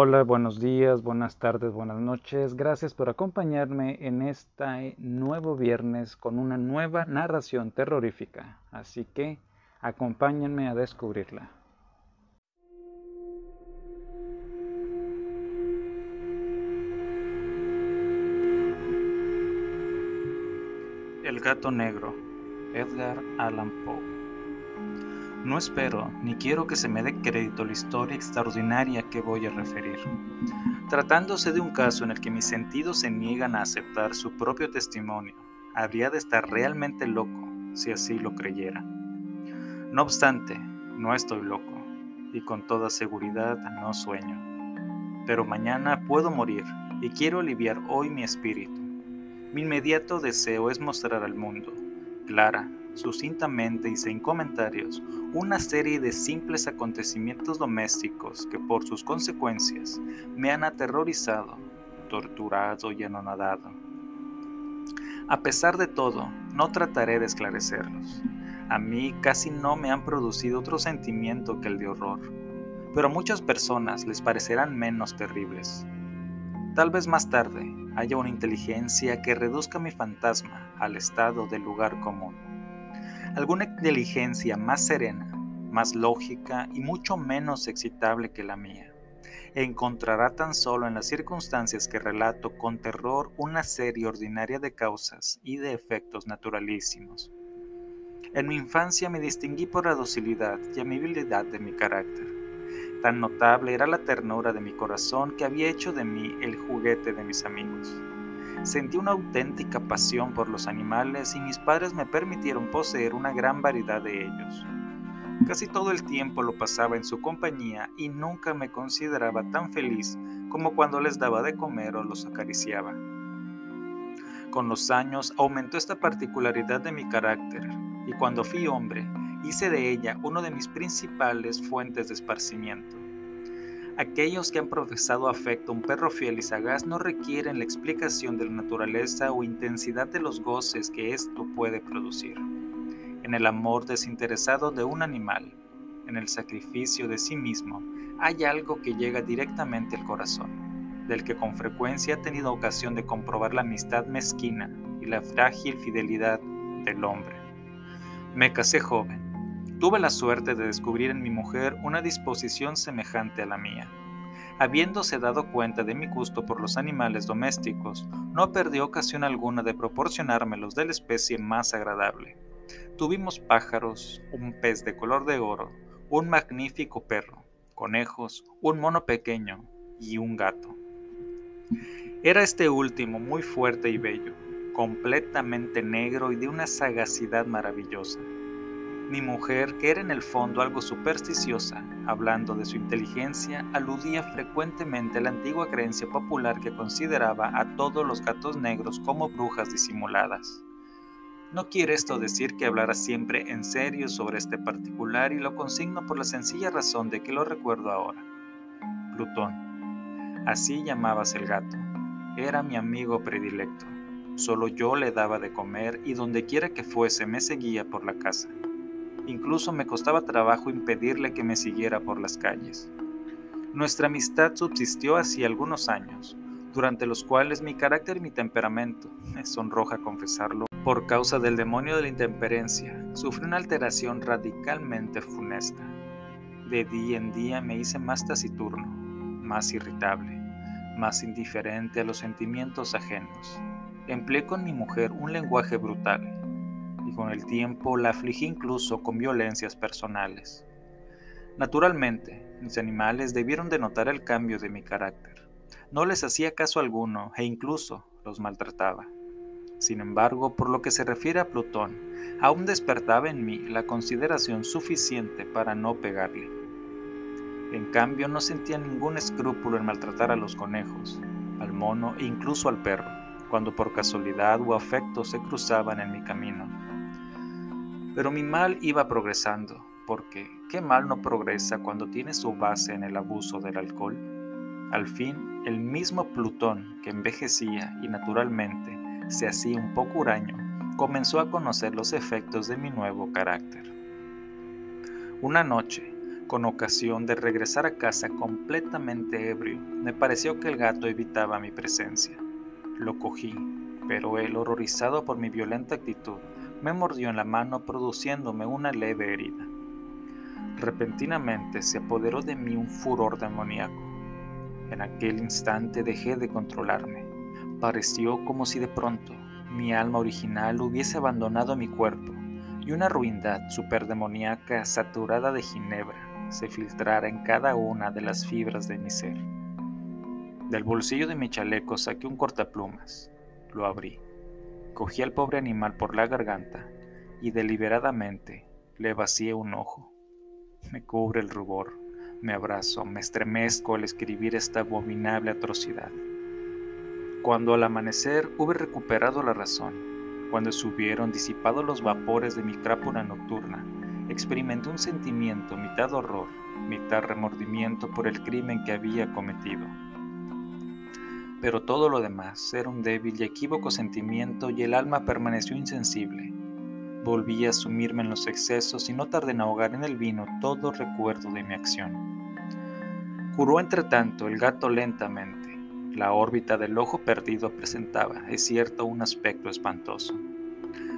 Hola, buenos días, buenas tardes, buenas noches. Gracias por acompañarme en este nuevo viernes con una nueva narración terrorífica. Así que acompáñenme a descubrirla. El gato negro, Edgar Allan Poe. No espero ni quiero que se me dé crédito la historia extraordinaria que voy a referir, tratándose de un caso en el que mis sentidos se niegan a aceptar su propio testimonio. Habría de estar realmente loco si así lo creyera. No obstante, no estoy loco y con toda seguridad no sueño. Pero mañana puedo morir y quiero aliviar hoy mi espíritu. Mi inmediato deseo es mostrar al mundo, clara, sucintamente y sin comentarios una serie de simples acontecimientos domésticos que por sus consecuencias me han aterrorizado, torturado y anonadado. A pesar de todo, no trataré de esclarecerlos. A mí casi no me han producido otro sentimiento que el de horror, pero a muchas personas les parecerán menos terribles. Tal vez más tarde haya una inteligencia que reduzca mi fantasma al estado del lugar común alguna inteligencia más serena, más lógica y mucho menos excitable que la mía. Encontrará tan solo en las circunstancias que relato con terror una serie ordinaria de causas y de efectos naturalísimos. En mi infancia me distinguí por la docilidad y amabilidad de mi carácter. Tan notable era la ternura de mi corazón que había hecho de mí el juguete de mis amigos. Sentí una auténtica pasión por los animales y mis padres me permitieron poseer una gran variedad de ellos. Casi todo el tiempo lo pasaba en su compañía y nunca me consideraba tan feliz como cuando les daba de comer o los acariciaba. Con los años aumentó esta particularidad de mi carácter y cuando fui hombre hice de ella uno de mis principales fuentes de esparcimiento. Aquellos que han profesado afecto a un perro fiel y sagaz no requieren la explicación de la naturaleza o intensidad de los goces que esto puede producir. En el amor desinteresado de un animal, en el sacrificio de sí mismo, hay algo que llega directamente al corazón, del que con frecuencia he tenido ocasión de comprobar la amistad mezquina y la frágil fidelidad del hombre. Me casé joven Tuve la suerte de descubrir en mi mujer una disposición semejante a la mía. Habiéndose dado cuenta de mi gusto por los animales domésticos, no perdió ocasión alguna de proporcionármelos de la especie más agradable. Tuvimos pájaros, un pez de color de oro, un magnífico perro, conejos, un mono pequeño y un gato. Era este último muy fuerte y bello, completamente negro y de una sagacidad maravillosa. Mi mujer, que era en el fondo algo supersticiosa, hablando de su inteligencia, aludía frecuentemente a la antigua creencia popular que consideraba a todos los gatos negros como brujas disimuladas. No quiere esto decir que hablara siempre en serio sobre este particular y lo consigno por la sencilla razón de que lo recuerdo ahora. Plutón. Así llamabas el gato. Era mi amigo predilecto. Solo yo le daba de comer y donde quiera que fuese me seguía por la casa. Incluso me costaba trabajo impedirle que me siguiera por las calles. Nuestra amistad subsistió así algunos años, durante los cuales mi carácter y mi temperamento, me sonroja confesarlo, por causa del demonio de la intemperencia, sufrí una alteración radicalmente funesta. De día en día me hice más taciturno, más irritable, más indiferente a los sentimientos ajenos. Empleé con mi mujer un lenguaje brutal, y con el tiempo la afligí incluso con violencias personales. Naturalmente, mis animales debieron de notar el cambio de mi carácter. No les hacía caso alguno e incluso los maltrataba. Sin embargo, por lo que se refiere a Plutón, aún despertaba en mí la consideración suficiente para no pegarle. En cambio, no sentía ningún escrúpulo en maltratar a los conejos, al mono e incluso al perro, cuando por casualidad o afecto se cruzaban en mi camino. Pero mi mal iba progresando, porque ¿qué mal no progresa cuando tiene su base en el abuso del alcohol? Al fin, el mismo Plutón que envejecía y naturalmente se hacía un poco huraño, comenzó a conocer los efectos de mi nuevo carácter. Una noche, Con ocasión de regresar a casa completamente ebrio, me pareció que el gato evitaba mi presencia. Lo cogí, pero él, horrorizado por mi violenta actitud, me mordió en la mano produciéndome una leve herida. Repentinamente se apoderó de mí un furor demoníaco. En aquel instante dejé de controlarme. Pareció como si de pronto mi alma original hubiese abandonado mi cuerpo y una ruindad superdemoníaca saturada de ginebra se filtrara en cada una de las fibras de mi ser. Del bolsillo de mi chaleco saqué un cortaplumas, lo abrí, cogí al pobre animal por la garganta y deliberadamente le vacié un ojo. Me cubre el rubor, me abrazo, me estremezco al escribir esta abominable atrocidad. Cuando al amanecer hube recuperado la razón, cuando se hubieron disipado los vapores de mi crápula nocturna, experimenté un sentimiento mitad horror, mitad remordimiento por el crimen que había cometido. Pero todo lo demás era un débil y equívoco sentimiento y el alma permaneció insensible. Volví a sumirme en los excesos y no tardé en ahogar en el vino todo recuerdo de mi acción. Curó entre tanto el gato lentamente. La órbita del ojo perdido presentaba, es cierto, un aspecto espantoso.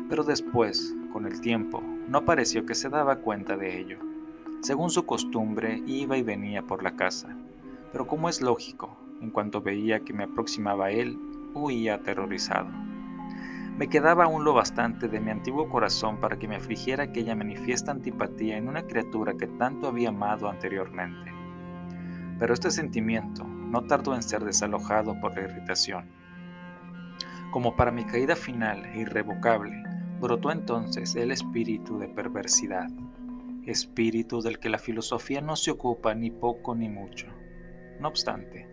Pero después, con el tiempo, no pareció que se daba cuenta de ello. Según su costumbre, iba y venía por la casa. Pero como es lógico, en cuanto veía que me aproximaba a él, huía aterrorizado. Me quedaba aún lo bastante de mi antiguo corazón para que me afligiera aquella manifiesta antipatía en una criatura que tanto había amado anteriormente. Pero este sentimiento no tardó en ser desalojado por la irritación. Como para mi caída final e irrevocable, brotó entonces el espíritu de perversidad, espíritu del que la filosofía no se ocupa ni poco ni mucho. No obstante,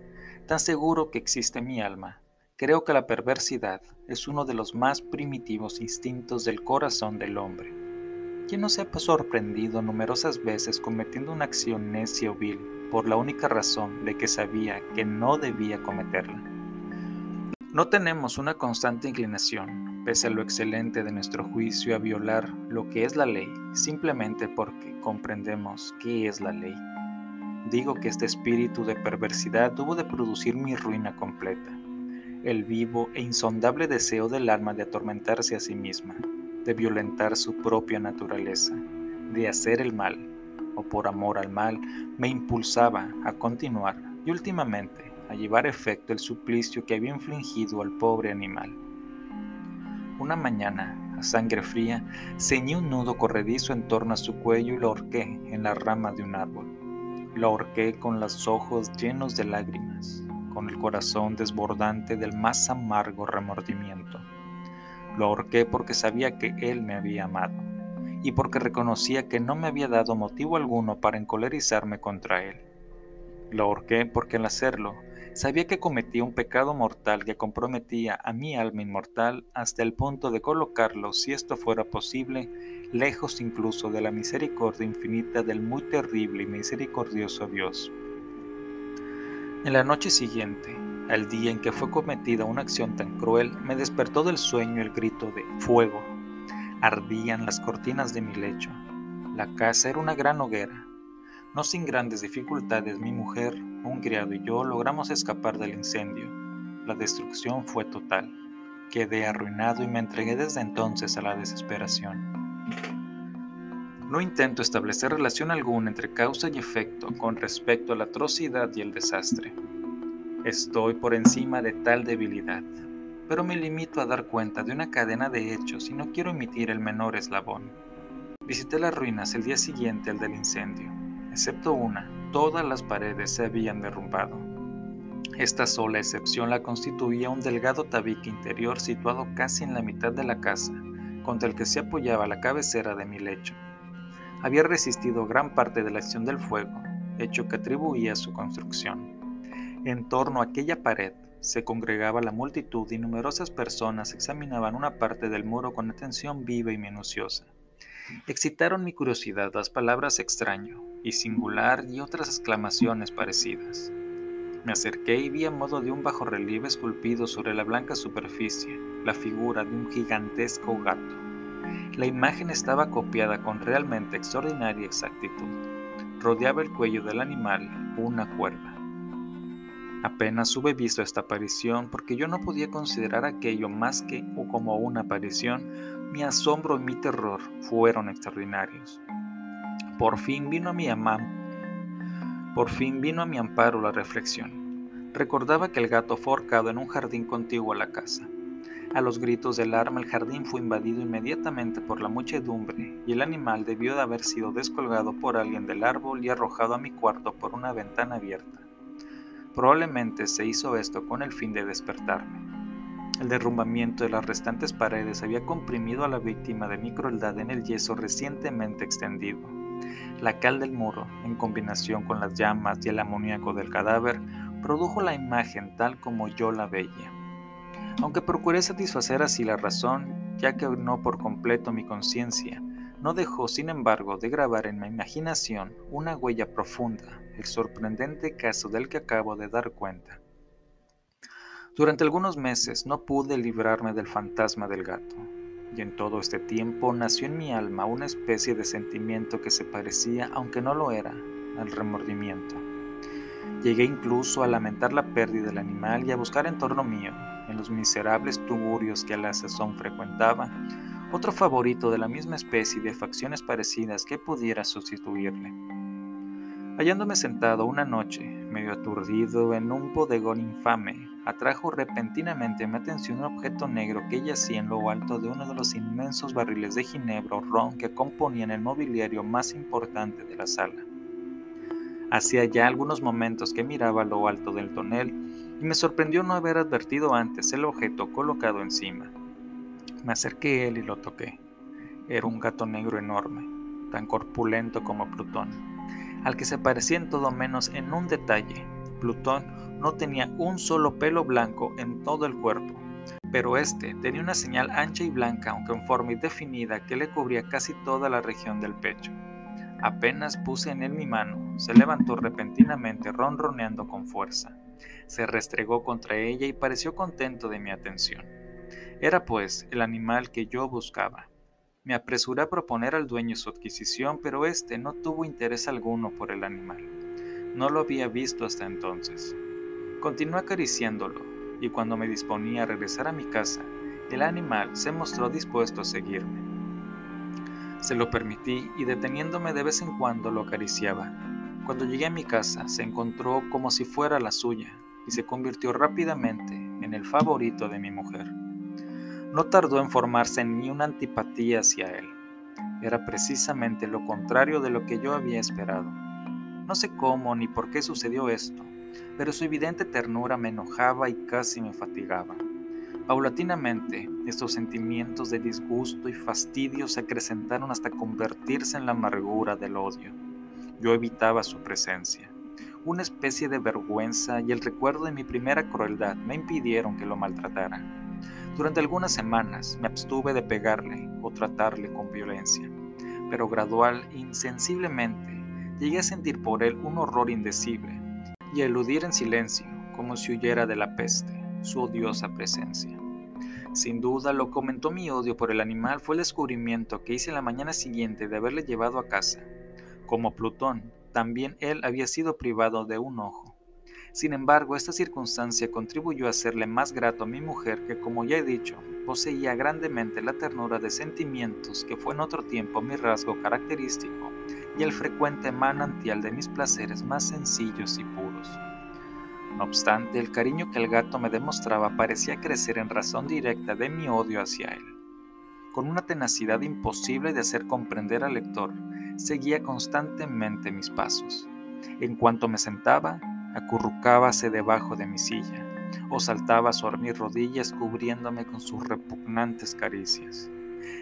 tan seguro que existe mi alma, creo que la perversidad es uno de los más primitivos instintos del corazón del hombre. ¿Quién no se ha sorprendido numerosas veces cometiendo una acción necia o vil por la única razón de que sabía que no debía cometerla? No tenemos una constante inclinación pese a lo excelente de nuestro juicio, a violar lo que es la ley, simplemente porque comprendemos qué es la ley. Digo que este espíritu de perversidad hubo de producir mi ruina completa, el vivo e insondable deseo del alma de atormentarse a sí misma, de violentar su propia naturaleza, de hacer el mal, o por amor al mal, me impulsaba a continuar y últimamente a llevar efecto el suplicio que había infligido al pobre animal. Una mañana, a sangre fría, ceñí un nudo corredizo en torno a su cuello y lo ahorqué en la rama de un árbol. Lo ahorqué con los ojos llenos de lágrimas, con el corazón desbordante del más amargo remordimiento. Lo ahorqué porque sabía que él me había amado y porque reconocía que no me había dado motivo alguno para encolerizarme contra él. Lo ahorqué porque al hacerlo Sabía que cometía un pecado mortal que comprometía a mi alma inmortal hasta el punto de colocarlo, si esto fuera posible, lejos incluso de la misericordia infinita del muy terrible y misericordioso Dios. En la noche siguiente, al día en que fue cometida una acción tan cruel, me despertó del sueño el grito de fuego. Ardían las cortinas de mi lecho. La casa era una gran hoguera. No sin grandes dificultades mi mujer, un criado y yo logramos escapar del incendio. La destrucción fue total. Quedé arruinado y me entregué desde entonces a la desesperación. No intento establecer relación alguna entre causa y efecto con respecto a la atrocidad y el desastre. Estoy por encima de tal debilidad, pero me limito a dar cuenta de una cadena de hechos y no quiero emitir el menor eslabón. Visité las ruinas el día siguiente al del incendio excepto una, todas las paredes se habían derrumbado. Esta sola excepción la constituía un delgado tabique interior situado casi en la mitad de la casa, contra el que se apoyaba la cabecera de mi lecho. Había resistido gran parte de la acción del fuego, hecho que atribuía su construcción. En torno a aquella pared se congregaba la multitud y numerosas personas examinaban una parte del muro con atención viva y minuciosa. Excitaron mi curiosidad las palabras extraño y singular y otras exclamaciones parecidas. Me acerqué y vi a modo de un bajo relieve esculpido sobre la blanca superficie la figura de un gigantesco gato. La imagen estaba copiada con realmente extraordinaria exactitud. rodeaba el cuello del animal una cuerda. Apenas hube visto esta aparición porque yo no podía considerar aquello más que o como una aparición, mi asombro y mi terror fueron extraordinarios. Por fin vino a mi por fin vino a mi amparo la reflexión. Recordaba que el gato fue en un jardín contiguo a la casa. A los gritos del arma el jardín fue invadido inmediatamente por la muchedumbre y el animal debió de haber sido descolgado por alguien del árbol y arrojado a mi cuarto por una ventana abierta. Probablemente se hizo esto con el fin de despertarme. El derrumbamiento de las restantes paredes había comprimido a la víctima de mi crueldad en el yeso recientemente extendido. La cal del muro, en combinación con las llamas y el amoníaco del cadáver, produjo la imagen tal como yo la veía. Aunque procuré satisfacer así la razón, ya que no por completo mi conciencia, no dejó, sin embargo, de grabar en mi imaginación una huella profunda, el sorprendente caso del que acabo de dar cuenta. Durante algunos meses no pude librarme del fantasma del gato, y en todo este tiempo nació en mi alma una especie de sentimiento que se parecía, aunque no lo era, al remordimiento. Llegué incluso a lamentar la pérdida del animal y a buscar en torno mío, en los miserables tuburios que a la sazón frecuentaba, otro favorito de la misma especie y de facciones parecidas que pudiera sustituirle. Hallándome sentado una noche, medio aturdido, en un bodegón infame, atrajo repentinamente mi atención un objeto negro que yacía en lo alto de uno de los inmensos barriles de ginebra o ron que componían el mobiliario más importante de la sala. Hacía ya algunos momentos que miraba lo alto del tonel y me sorprendió no haber advertido antes el objeto colocado encima. Me acerqué a él y lo toqué. Era un gato negro enorme, tan corpulento como Plutón, al que se parecía en todo menos en un detalle. Plutón no tenía un solo pelo blanco en todo el cuerpo, pero este tenía una señal ancha y blanca, aunque en forma indefinida, que le cubría casi toda la región del pecho. Apenas puse en él mi mano, se levantó repentinamente ronroneando con fuerza. Se restregó contra ella y pareció contento de mi atención. Era pues el animal que yo buscaba. Me apresuré a proponer al dueño su adquisición, pero éste no tuvo interés alguno por el animal. No lo había visto hasta entonces. Continué acariciándolo, y cuando me disponía a regresar a mi casa, el animal se mostró dispuesto a seguirme. Se lo permití y deteniéndome de vez en cuando lo acariciaba. Cuando llegué a mi casa se encontró como si fuera la suya y se convirtió rápidamente en el favorito de mi mujer. No tardó en formarse mí una antipatía hacia él. Era precisamente lo contrario de lo que yo había esperado. No sé cómo ni por qué sucedió esto, pero su evidente ternura me enojaba y casi me fatigaba. Paulatinamente, estos sentimientos de disgusto y fastidio se acrecentaron hasta convertirse en la amargura del odio. Yo evitaba su presencia. Una especie de vergüenza y el recuerdo de mi primera crueldad me impidieron que lo maltratara. Durante algunas semanas me abstuve de pegarle o tratarle con violencia, pero gradual e insensiblemente llegué a sentir por él un horror indecible y eludir en silencio, como si huyera de la peste, su odiosa presencia. Sin duda, lo comentó mi odio por el animal fue el descubrimiento que hice la mañana siguiente de haberle llevado a casa. Como Plutón, también él había sido privado de un ojo. Sin embargo, esta circunstancia contribuyó a hacerle más grato a mi mujer que, como ya he dicho, poseía grandemente la ternura de sentimientos que fue en otro tiempo mi rasgo característico y el frecuente manantial de mis placeres más sencillos y puros. No obstante, el cariño que el gato me demostraba parecía crecer en razón directa de mi odio hacia él. Con una tenacidad imposible de hacer comprender al lector, seguía constantemente mis pasos. En cuanto me sentaba, acurrucábase debajo de mi silla o saltaba sobre mis rodillas cubriéndome con sus repugnantes caricias.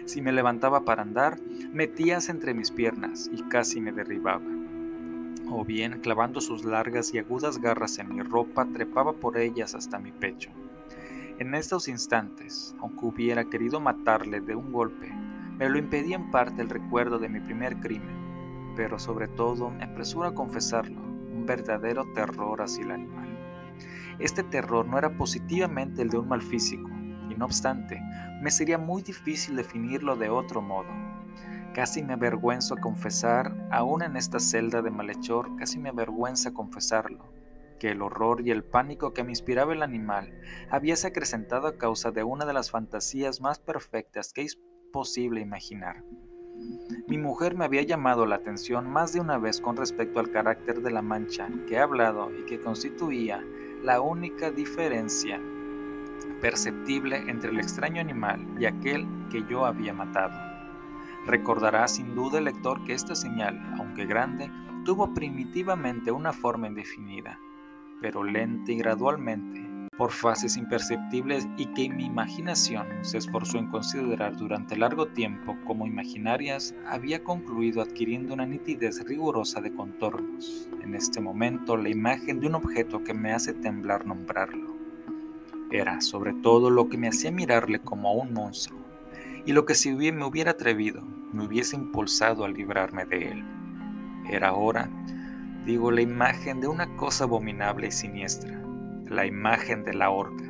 Si me levantaba para andar, metíase entre mis piernas y casi me derribaba. O bien, clavando sus largas y agudas garras en mi ropa, trepaba por ellas hasta mi pecho. En estos instantes, aunque hubiera querido matarle de un golpe, me lo impedía en parte el recuerdo de mi primer crimen, pero sobre todo me apresuro a confesarlo, verdadero terror hacia el animal. Este terror no era positivamente el de un mal físico, y no obstante, me sería muy difícil definirlo de otro modo. Casi me avergüenzo a confesar, aún en esta celda de malhechor, casi me avergüenza confesarlo, que el horror y el pánico que me inspiraba el animal habíase acrecentado a causa de una de las fantasías más perfectas que es posible imaginar. Mi mujer me había llamado la atención más de una vez con respecto al carácter de la mancha que he hablado y que constituía la única diferencia perceptible entre el extraño animal y aquel que yo había matado. Recordará sin duda el lector que esta señal, aunque grande, tuvo primitivamente una forma indefinida, pero lenta y gradualmente, por fases imperceptibles y que mi imaginación se esforzó en considerar durante largo tiempo como imaginarias, había concluido adquiriendo una nitidez rigurosa de contornos. En este momento, la imagen de un objeto que me hace temblar nombrarlo. Era, sobre todo, lo que me hacía mirarle como a un monstruo, y lo que si me hubiera atrevido, me hubiese impulsado a librarme de él. Era ahora, digo, la imagen de una cosa abominable y siniestra, la imagen de la horca,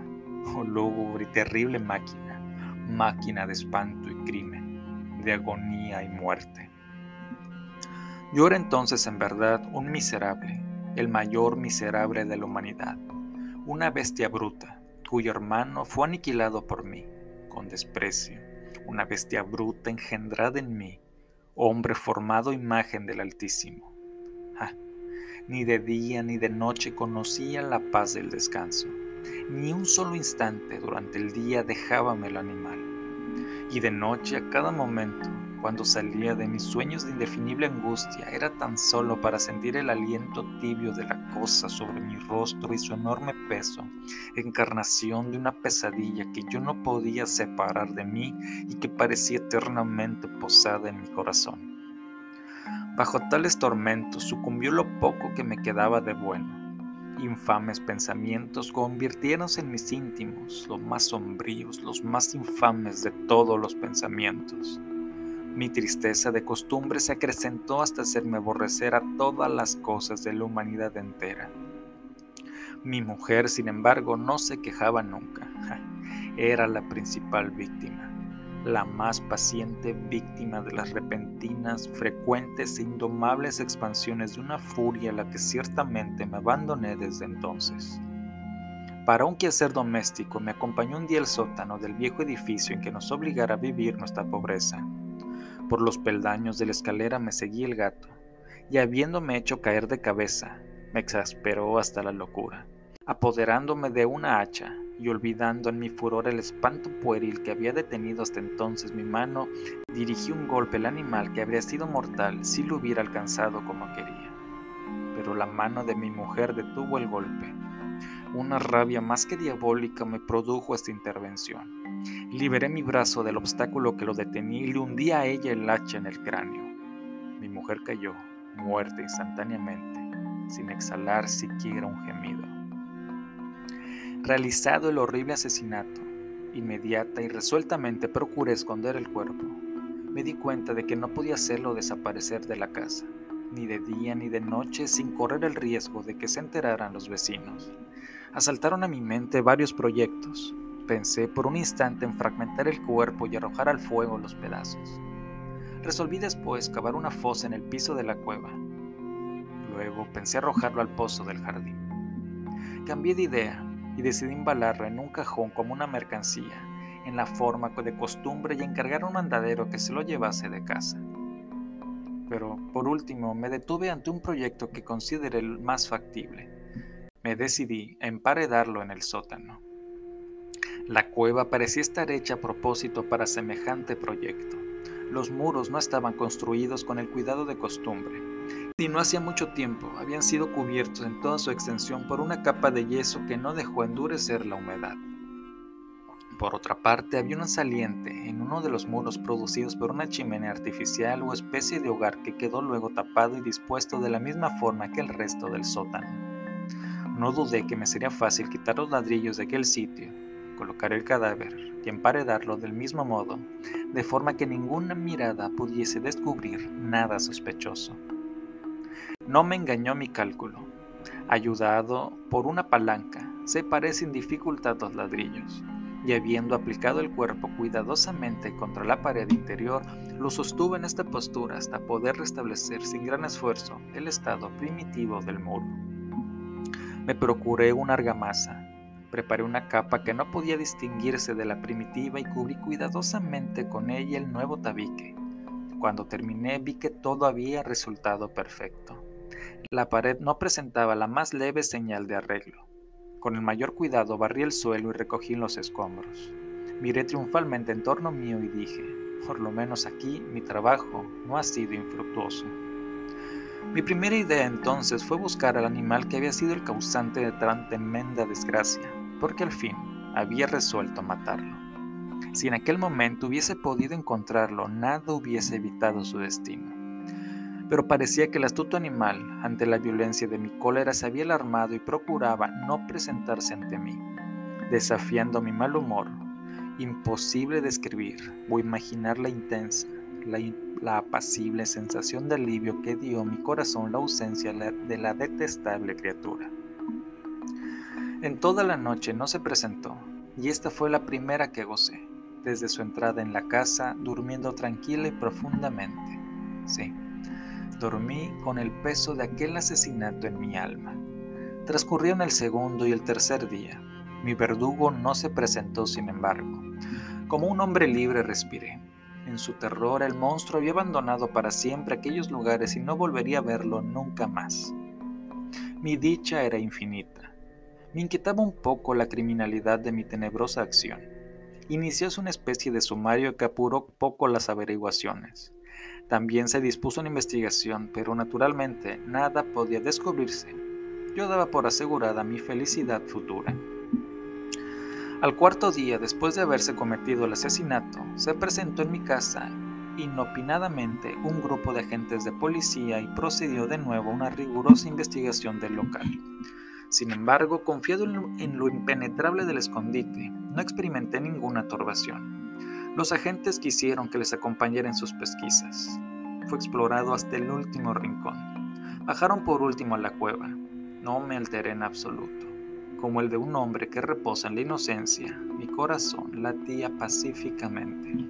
oh lúgubre y terrible máquina, máquina de espanto y crimen, de agonía y muerte. Yo era entonces en verdad un miserable, el mayor miserable de la humanidad, una bestia bruta, cuyo hermano fue aniquilado por mí, con desprecio, una bestia bruta engendrada en mí, hombre formado imagen del Altísimo. Ah, ni de día ni de noche conocía la paz del descanso, ni un solo instante durante el día dejábame el animal, y de noche a cada momento cuando salía de mis sueños de indefinible angustia era tan solo para sentir el aliento tibio de la cosa sobre mi rostro y su enorme peso, encarnación de una pesadilla que yo no podía separar de mí y que parecía eternamente posada en mi corazón. Bajo tales tormentos sucumbió lo poco que me quedaba de bueno. Infames pensamientos convirtieronse en mis íntimos, los más sombríos, los más infames de todos los pensamientos. Mi tristeza de costumbre se acrecentó hasta hacerme aborrecer a todas las cosas de la humanidad entera. Mi mujer, sin embargo, no se quejaba nunca. Era la principal víctima, la más paciente víctima de las repentinas, frecuentes e indomables expansiones de una furia a la que ciertamente me abandoné desde entonces. Para un quehacer doméstico me acompañó un día el sótano del viejo edificio en que nos obligara a vivir nuestra pobreza. Por los peldaños de la escalera me seguí el gato, y habiéndome hecho caer de cabeza, me exasperó hasta la locura. Apoderándome de una hacha y olvidando en mi furor el espanto pueril que había detenido hasta entonces mi mano, dirigí un golpe al animal que habría sido mortal si lo hubiera alcanzado como quería. Pero la mano de mi mujer detuvo el golpe. Una rabia más que diabólica me produjo esta intervención. Liberé mi brazo del obstáculo que lo detenía y le hundí a ella el hacha en el cráneo. Mi mujer cayó, muerta instantáneamente, sin exhalar siquiera un gemido. Realizado el horrible asesinato, inmediata y resueltamente procuré esconder el cuerpo. Me di cuenta de que no podía hacerlo desaparecer de la casa, ni de día ni de noche sin correr el riesgo de que se enteraran los vecinos. Asaltaron a mi mente varios proyectos, Pensé por un instante en fragmentar el cuerpo y arrojar al fuego los pedazos. Resolví después cavar una fosa en el piso de la cueva. Luego pensé arrojarlo al pozo del jardín. Cambié de idea y decidí embalarlo en un cajón como una mercancía, en la forma de costumbre y encargar a un mandadero que se lo llevase de casa. Pero por último me detuve ante un proyecto que consideré el más factible. Me decidí a emparedarlo en el sótano. La cueva parecía estar hecha a propósito para semejante proyecto. Los muros no estaban construidos con el cuidado de costumbre, y no hacía mucho tiempo habían sido cubiertos en toda su extensión por una capa de yeso que no dejó endurecer la humedad. Por otra parte, había un saliente en uno de los muros producidos por una chimenea artificial o especie de hogar que quedó luego tapado y dispuesto de la misma forma que el resto del sótano. No dudé que me sería fácil quitar los ladrillos de aquel sitio colocar el cadáver y emparedarlo del mismo modo, de forma que ninguna mirada pudiese descubrir nada sospechoso. No me engañó mi cálculo. Ayudado por una palanca, separé sin dificultad los ladrillos. y habiendo aplicado el cuerpo cuidadosamente contra la pared interior, lo sostuve en esta postura hasta poder restablecer sin gran esfuerzo el estado primitivo del muro. Me procuré una argamasa, preparé una capa que no podía distinguirse de la primitiva y cubrí cuidadosamente con ella el nuevo tabique. Cuando terminé vi que todo había resultado perfecto. La pared no presentaba la más leve señal de arreglo. Con el mayor cuidado barrí el suelo y recogí los escombros. Miré triunfalmente en torno mío y dije, por lo menos aquí mi trabajo no ha sido infructuoso. Mi primera idea entonces fue buscar al animal que había sido el causante de tan tremenda desgracia, porque al fin había resuelto matarlo. Si en aquel momento hubiese podido encontrarlo, nada hubiese evitado su destino pero parecía que el astuto animal, ante la violencia de mi cólera, se había alarmado y procuraba no presentarse ante mí, desafiando mi mal humor. Imposible describir o imaginar la intensa, la, apacible sensación de alivio que dio mi corazón la ausencia de la detestable criatura. En toda la noche no se presentó, y esta fue la primera que gocé, desde su entrada en la casa, durmiendo tranquila y profundamente. Sí, Dormí con el peso de aquel asesinato en mi alma. Transcurrieron el segundo y el tercer día. Mi verdugo no se presentó, sin embargo. Como un hombre libre respiré. En su terror el monstruo había abandonado para siempre aquellos lugares y no volvería a verlo nunca más. Mi dicha era infinita. Me inquietaba un poco la criminalidad de mi tenebrosa acción. Inicióse una especie de sumario que apuró poco las averiguaciones. También se dispuso una investigación, pero naturalmente nada podía descubrirse. Yo daba por asegurada mi felicidad futura. Al cuarto día, después de haberse cometido el asesinato, se presentó en mi casa inopinadamente un grupo de agentes de policía y procedió de nuevo una rigurosa investigación del local. Sin embargo, confiado en lo impenetrable del escondite, no experimenté ninguna turbación. Los agentes quisieron que les acompañara en sus pesquisas. Fue explorado hasta el último rincón. Bajaron por último a la cueva. No me alteré en absoluto. Como el de un hombre que reposa en la inocencia, mi corazón latía pacíficamente.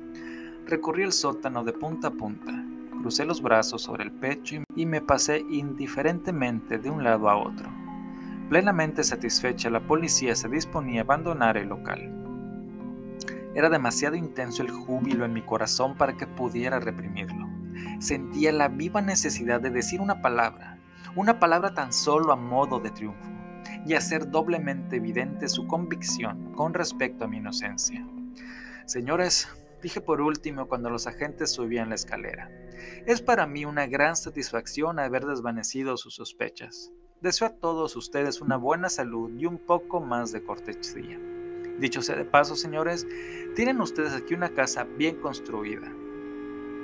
Recorrí el sótano de punta a punta, crucé los brazos sobre el pecho y me pasé indiferentemente de un lado a otro. Plenamente satisfecha, la policía se disponía a abandonar el local. Era demasiado intenso el júbilo en mi corazón para que pudiera reprimirlo. Sentía la viva necesidad de decir una palabra, una palabra tan solo a modo de triunfo, y hacer doblemente evidente su convicción con respecto a mi inocencia. Señores, dije por último cuando los agentes subían la escalera, es para mí una gran satisfacción haber desvanecido sus sospechas. Deseo a todos ustedes una buena salud y un poco más de cortesía. Dicho sea de paso, señores, tienen ustedes aquí una casa bien construida.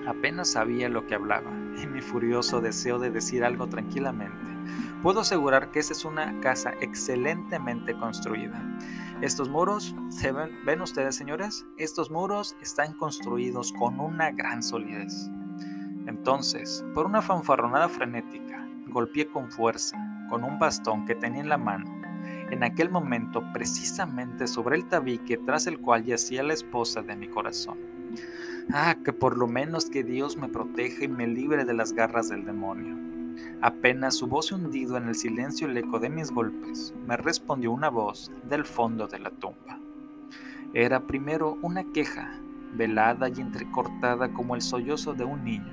Apenas sabía lo que hablaba, en mi furioso deseo de decir algo tranquilamente. Puedo asegurar que esa es una casa excelentemente construida. Estos muros, ¿se ven, ven ustedes señores? Estos muros están construidos con una gran solidez. Entonces, por una fanfarronada frenética, golpeé con fuerza, con un bastón que tenía en la mano, en aquel momento precisamente sobre el tabique tras el cual yacía la esposa de mi corazón. Ah, que por lo menos que Dios me proteja y me libre de las garras del demonio. Apenas su voz hundido en el silencio el eco de mis golpes, me respondió una voz del fondo de la tumba. Era primero una queja, velada y entrecortada como el sollozo de un niño.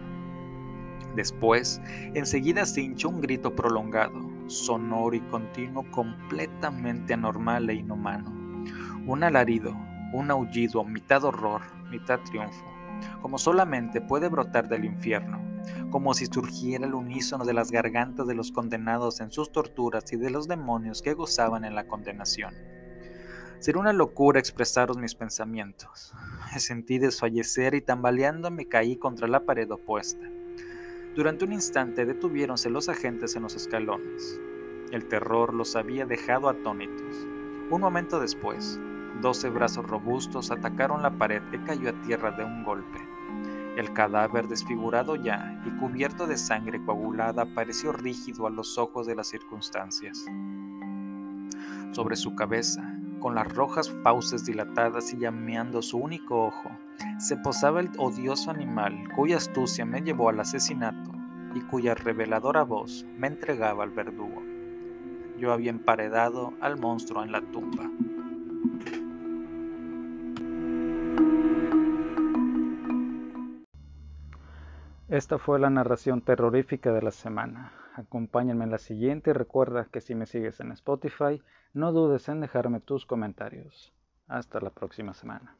Después, enseguida se hinchó un grito prolongado, sonoro y continuo completamente anormal e inhumano. Un alarido, un aullido, mitad horror, mitad triunfo, como solamente puede brotar del infierno, como si surgiera el unísono de las gargantas de los condenados en sus torturas y de los demonios que gozaban en la condenación. Sería una locura expresaros mis pensamientos. Me sentí desfallecer y tambaleando me caí contra la pared opuesta. Durante un instante detuviéronse los agentes en los escalones. El terror los había dejado atónitos. Un momento después, doce brazos robustos atacaron la pared que cayó a tierra de un golpe. El cadáver desfigurado ya y cubierto de sangre coagulada pareció rígido a los ojos de las circunstancias. Sobre su cabeza, con las rojas fauces dilatadas y llameando su único ojo, se posaba el odioso animal cuya astucia me llevó al asesinato y cuya reveladora voz me entregaba al verdugo. Yo había emparedado al monstruo en la tumba. Esta fue la narración terrorífica de la semana. Acompáñenme en la siguiente y recuerda que si me sigues en Spotify, no dudes en dejarme tus comentarios. Hasta la próxima semana.